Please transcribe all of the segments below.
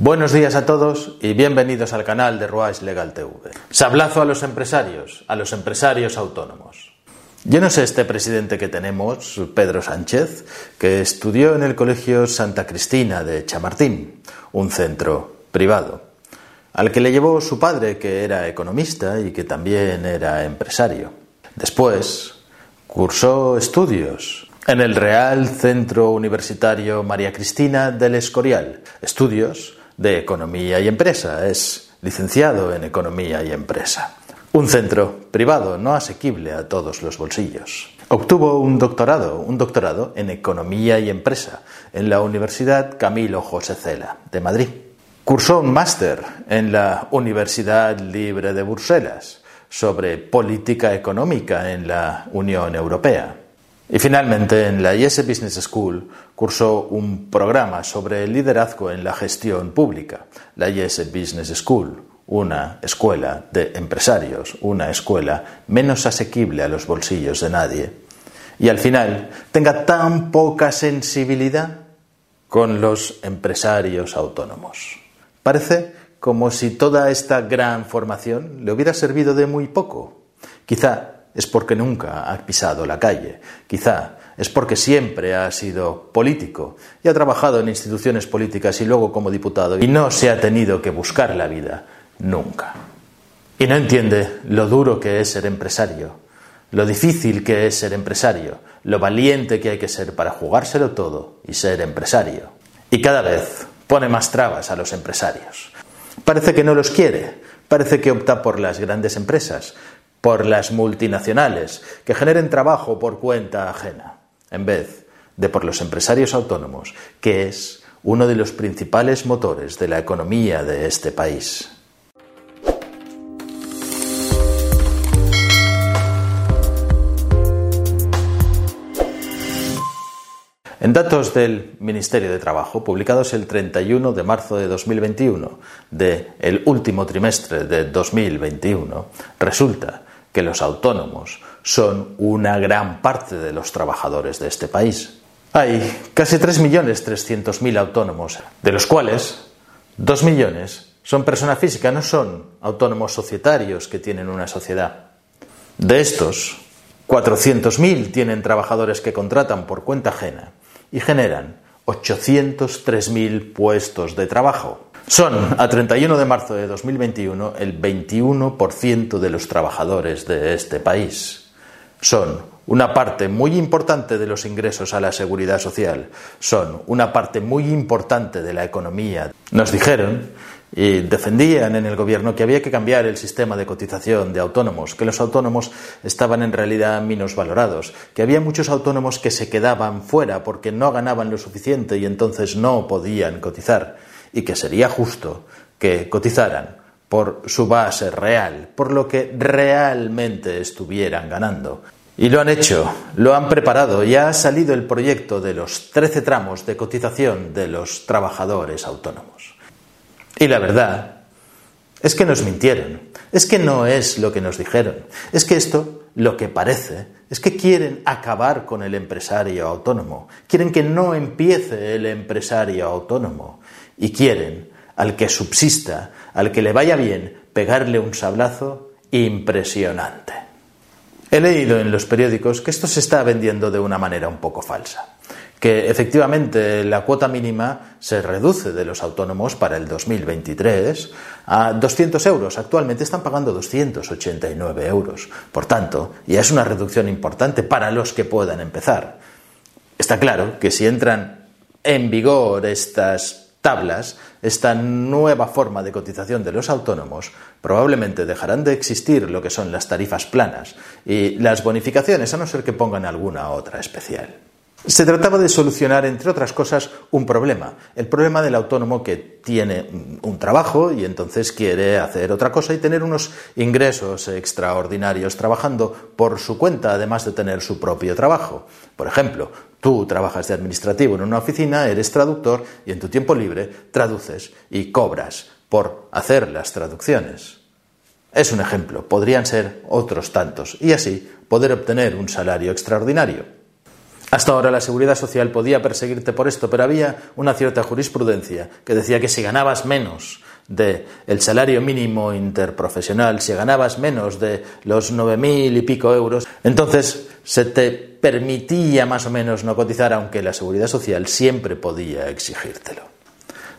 Buenos días a todos y bienvenidos al canal de Ruais Legal TV. Sablazo a los empresarios, a los empresarios autónomos. Yo no sé este presidente que tenemos, Pedro Sánchez, que estudió en el Colegio Santa Cristina de Chamartín, un centro privado, al que le llevó su padre, que era economista y que también era empresario. Después cursó estudios en el Real Centro Universitario María Cristina del Escorial, estudios de Economía y Empresa. Es licenciado en Economía y Empresa. Un centro privado no asequible a todos los bolsillos. Obtuvo un doctorado, un doctorado en Economía y Empresa en la Universidad Camilo José Cela de Madrid. Cursó un máster en la Universidad Libre de Bruselas sobre política económica en la Unión Europea. Y finalmente, en la IS Business School cursó un programa sobre liderazgo en la gestión pública, la IS Business School, una escuela de empresarios, una escuela menos asequible a los bolsillos de nadie. Y al final tenga tan poca sensibilidad con los empresarios autónomos. Parece como si toda esta gran formación le hubiera servido de muy poco. Quizá es porque nunca ha pisado la calle. Quizá es porque siempre ha sido político y ha trabajado en instituciones políticas y luego como diputado y no se ha tenido que buscar la vida nunca. Y no entiende lo duro que es ser empresario, lo difícil que es ser empresario, lo valiente que hay que ser para jugárselo todo y ser empresario. Y cada vez pone más trabas a los empresarios. Parece que no los quiere, parece que opta por las grandes empresas, por las multinacionales, que generen trabajo por cuenta ajena, en vez de por los empresarios autónomos, que es uno de los principales motores de la economía de este país. En datos del Ministerio de Trabajo, publicados el 31 de marzo de 2021, de el último trimestre de 2021, resulta que los autónomos son una gran parte de los trabajadores de este país. Hay casi 3.300.000 autónomos, de los cuales 2 millones son persona física, no son autónomos societarios que tienen una sociedad. De estos, 400.000 tienen trabajadores que contratan por cuenta ajena y generan 803.000 puestos de trabajo. Son, a 31 de marzo de 2021, el 21% de los trabajadores de este país. Son una parte muy importante de los ingresos a la seguridad social. Son una parte muy importante de la economía. Nos dijeron y defendían en el gobierno que había que cambiar el sistema de cotización de autónomos, que los autónomos estaban en realidad menos valorados, que había muchos autónomos que se quedaban fuera porque no ganaban lo suficiente y entonces no podían cotizar y que sería justo que cotizaran por su base real, por lo que realmente estuvieran ganando. Y lo han hecho, lo han preparado, y ha salido el proyecto de los 13 tramos de cotización de los trabajadores autónomos. Y la verdad es que nos mintieron, es que no es lo que nos dijeron, es que esto lo que parece es que quieren acabar con el empresario autónomo, quieren que no empiece el empresario autónomo y quieren al que subsista, al que le vaya bien, pegarle un sablazo impresionante. He leído en los periódicos que esto se está vendiendo de una manera un poco falsa que efectivamente la cuota mínima se reduce de los autónomos para el 2023 a 200 euros. Actualmente están pagando 289 euros. Por tanto, ya es una reducción importante para los que puedan empezar. Está claro que si entran en vigor estas tablas, esta nueva forma de cotización de los autónomos, probablemente dejarán de existir lo que son las tarifas planas y las bonificaciones, a no ser que pongan alguna otra especial. Se trataba de solucionar, entre otras cosas, un problema. El problema del autónomo que tiene un trabajo y entonces quiere hacer otra cosa y tener unos ingresos extraordinarios trabajando por su cuenta, además de tener su propio trabajo. Por ejemplo, tú trabajas de administrativo en una oficina, eres traductor y en tu tiempo libre traduces y cobras por hacer las traducciones. Es un ejemplo, podrían ser otros tantos, y así poder obtener un salario extraordinario. Hasta ahora la seguridad social podía perseguirte por esto, pero había una cierta jurisprudencia que decía que si ganabas menos de el salario mínimo interprofesional, si ganabas menos de los nueve mil y pico euros, entonces se te permitía más o menos no cotizar, aunque la seguridad social siempre podía exigírtelo.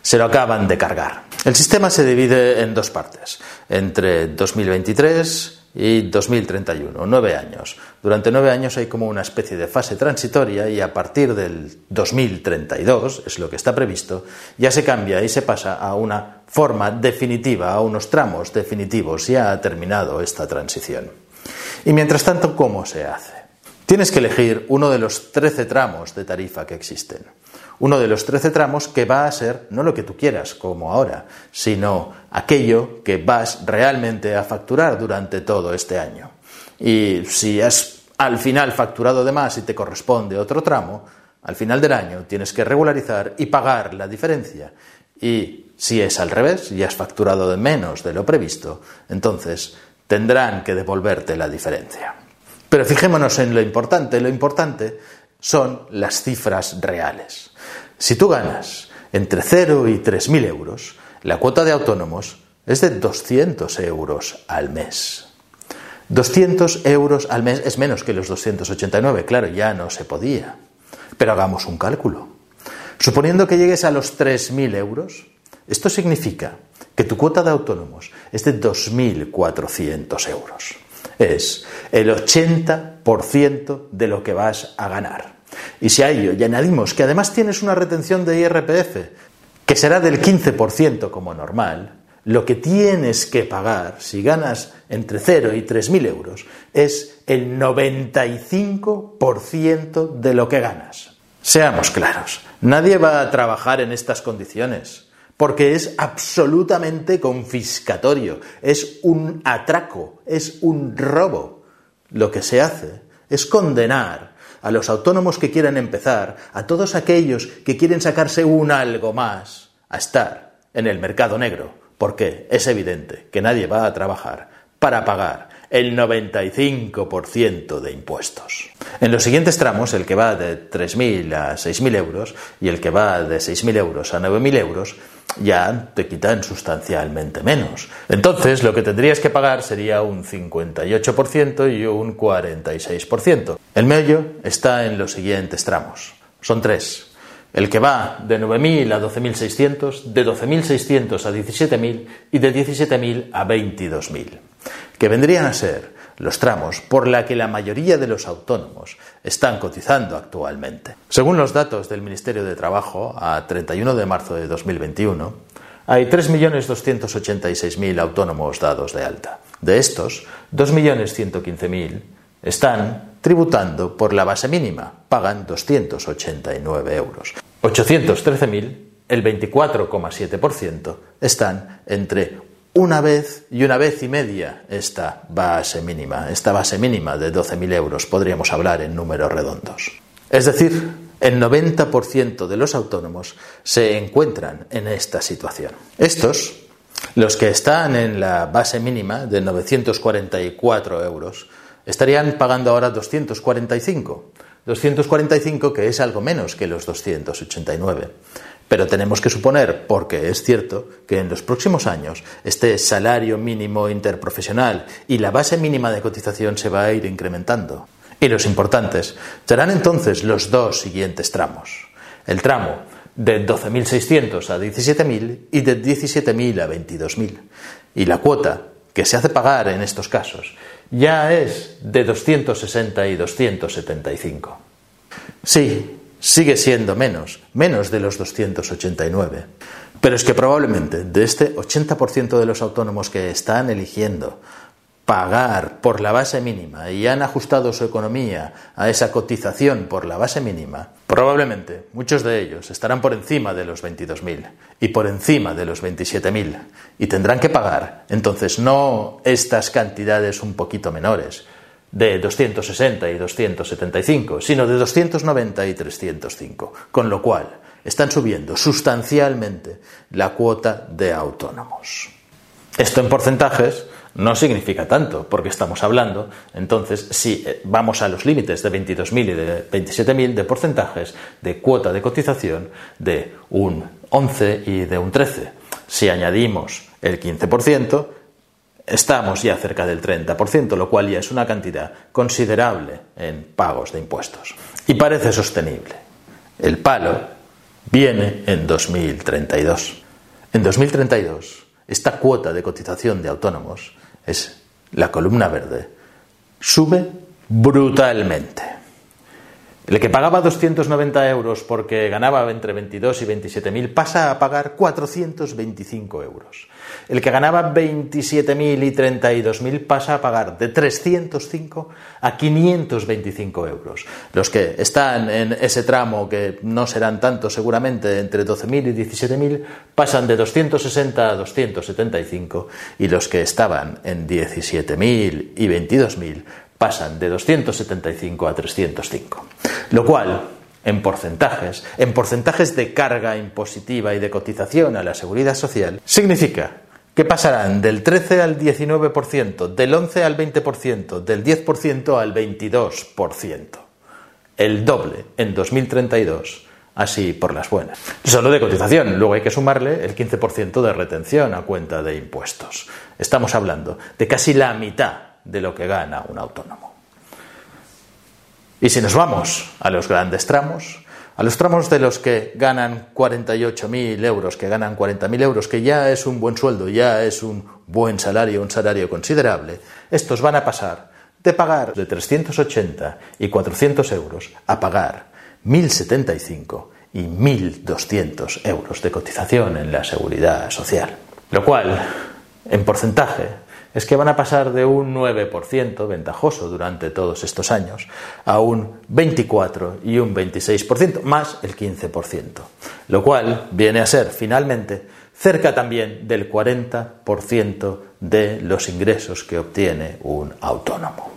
Se lo acaban de cargar. El sistema se divide en dos partes, entre 2023 y 2031, nueve años. Durante nueve años hay como una especie de fase transitoria y a partir del 2032, es lo que está previsto, ya se cambia y se pasa a una forma definitiva, a unos tramos definitivos. Ya ha terminado esta transición. Y mientras tanto, ¿cómo se hace? Tienes que elegir uno de los 13 tramos de tarifa que existen uno de los trece tramos que va a ser no lo que tú quieras, como ahora, sino aquello que vas realmente a facturar durante todo este año. Y si has al final facturado de más y te corresponde otro tramo, al final del año tienes que regularizar y pagar la diferencia. Y si es al revés y has facturado de menos de lo previsto, entonces tendrán que devolverte la diferencia. Pero fijémonos en lo importante. Lo importante son las cifras reales. Si tú ganas entre 0 y 3.000 euros, la cuota de autónomos es de 200 euros al mes. 200 euros al mes es menos que los 289, claro, ya no se podía. Pero hagamos un cálculo. Suponiendo que llegues a los 3.000 euros, esto significa que tu cuota de autónomos es de 2.400 euros. Es el 80% de lo que vas a ganar. Y si a ello ya añadimos que además tienes una retención de IRPF que será del 15% como normal, lo que tienes que pagar si ganas entre 0 y 3.000 euros es el 95% de lo que ganas. Seamos claros, nadie va a trabajar en estas condiciones porque es absolutamente confiscatorio, es un atraco, es un robo. Lo que se hace es condenar a los autónomos que quieran empezar, a todos aquellos que quieren sacarse un algo más, a estar en el mercado negro, porque es evidente que nadie va a trabajar para pagar el 95% de impuestos. En los siguientes tramos, el que va de 3.000 a 6.000 euros y el que va de 6.000 euros a 9.000 euros, ya te quitan sustancialmente menos. Entonces, lo que tendrías que pagar sería un 58% y un 46%. El medio está en los siguientes tramos. Son tres. El que va de 9.000 a 12.600, de 12.600 a 17.000 y de 17.000 a 22.000, que vendrían a ser los tramos por la que la mayoría de los autónomos están cotizando actualmente. Según los datos del Ministerio de Trabajo, a 31 de marzo de 2021, hay 3.286.000 autónomos dados de alta. De estos, 2.115.000 están tributando por la base mínima, pagan 289 euros. 813.000, el 24,7%, están entre una vez y una vez y media esta base mínima, esta base mínima de 12.000 euros, podríamos hablar en números redondos. Es decir, el 90% de los autónomos se encuentran en esta situación. Estos, los que están en la base mínima de 944 euros, estarían pagando ahora 245. 245 que es algo menos que los 289. Pero tenemos que suponer, porque es cierto, que en los próximos años este salario mínimo interprofesional y la base mínima de cotización se va a ir incrementando. Y los importantes serán entonces los dos siguientes tramos. El tramo de 12.600 a 17.000 y de 17.000 a 22.000. Y la cuota que se hace pagar en estos casos ya es de 260 y 275. Sí, sigue siendo menos, menos de los 289. Pero es que probablemente de este 80% de los autónomos que están eligiendo pagar por la base mínima y han ajustado su economía a esa cotización por la base mínima, probablemente muchos de ellos estarán por encima de los 22.000 y por encima de los 27.000 y tendrán que pagar entonces no estas cantidades un poquito menores, de 260 y 275, sino de 290 y 305, con lo cual están subiendo sustancialmente la cuota de autónomos. Esto en porcentajes no significa tanto, porque estamos hablando, entonces, si eh, vamos a los límites de 22.000 y de 27.000 de porcentajes de cuota de cotización de un 11 y de un 13. Si añadimos el 15%, estamos ya cerca del 30%, lo cual ya es una cantidad considerable en pagos de impuestos. Y parece sostenible. El palo viene en 2032. En 2032, esta cuota de cotización de autónomos es la columna verde, sube brutalmente. El que pagaba 290 euros porque ganaba entre 22 y 27 mil pasa a pagar 425 euros. El que ganaba 27.000 y 32.000 pasa a pagar de 305 a 525 euros. Los que están en ese tramo, que no serán tantos seguramente, entre 12.000 y 17.000, pasan de 260 a 275 y los que estaban en 17.000 y 22.000 pasan de 275 a 305. Lo cual, en porcentajes, en porcentajes de carga impositiva y de cotización a la seguridad social, significa que pasarán del 13 al 19%, del 11 al 20%, del 10% al 22%. El doble en 2032, así por las buenas. Solo de cotización, luego hay que sumarle el 15% de retención a cuenta de impuestos. Estamos hablando de casi la mitad de lo que gana un autónomo. Y si nos vamos a los grandes tramos, a los tramos de los que ganan 48.000 euros, que ganan 40.000 euros, que ya es un buen sueldo, ya es un buen salario, un salario considerable, estos van a pasar de pagar de 380 y 400 euros a pagar 1.075 y 1.200 euros de cotización en la seguridad social. Lo cual, en porcentaje, es que van a pasar de un 9% ventajoso durante todos estos años a un 24 y un 26%, más el 15%, lo cual viene a ser finalmente cerca también del 40% de los ingresos que obtiene un autónomo.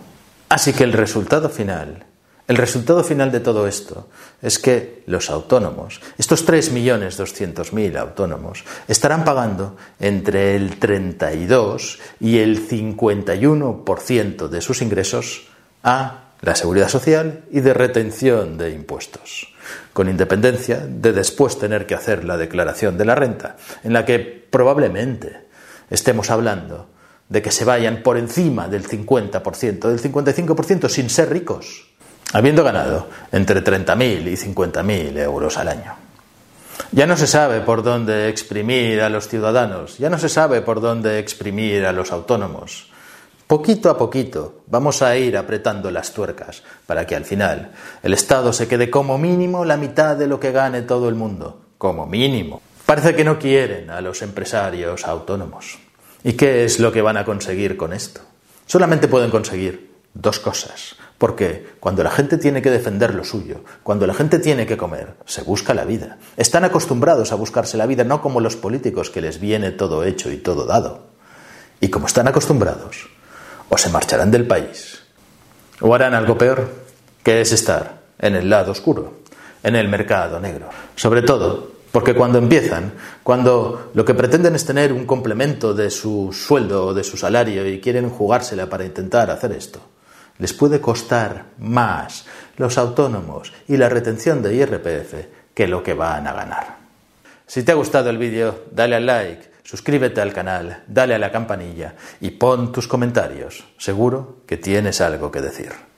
Así que el resultado final el resultado final de todo esto es que los autónomos, estos 3.200.000 autónomos, estarán pagando entre el 32 y el 51% de sus ingresos a la seguridad social y de retención de impuestos, con independencia de después tener que hacer la declaración de la renta, en la que probablemente estemos hablando de que se vayan por encima del 50%, del 55% sin ser ricos habiendo ganado entre 30.000 y 50.000 euros al año. Ya no se sabe por dónde exprimir a los ciudadanos, ya no se sabe por dónde exprimir a los autónomos. Poquito a poquito vamos a ir apretando las tuercas para que al final el Estado se quede como mínimo la mitad de lo que gane todo el mundo, como mínimo. Parece que no quieren a los empresarios autónomos. ¿Y qué es lo que van a conseguir con esto? Solamente pueden conseguir dos cosas. Porque cuando la gente tiene que defender lo suyo, cuando la gente tiene que comer, se busca la vida. Están acostumbrados a buscarse la vida, no como los políticos que les viene todo hecho y todo dado. Y como están acostumbrados, o se marcharán del país, o harán algo peor, que es estar en el lado oscuro, en el mercado negro. Sobre todo porque cuando empiezan, cuando lo que pretenden es tener un complemento de su sueldo o de su salario y quieren jugársela para intentar hacer esto, les puede costar más los autónomos y la retención de IRPF que lo que van a ganar. Si te ha gustado el vídeo, dale al like, suscríbete al canal, dale a la campanilla y pon tus comentarios. Seguro que tienes algo que decir.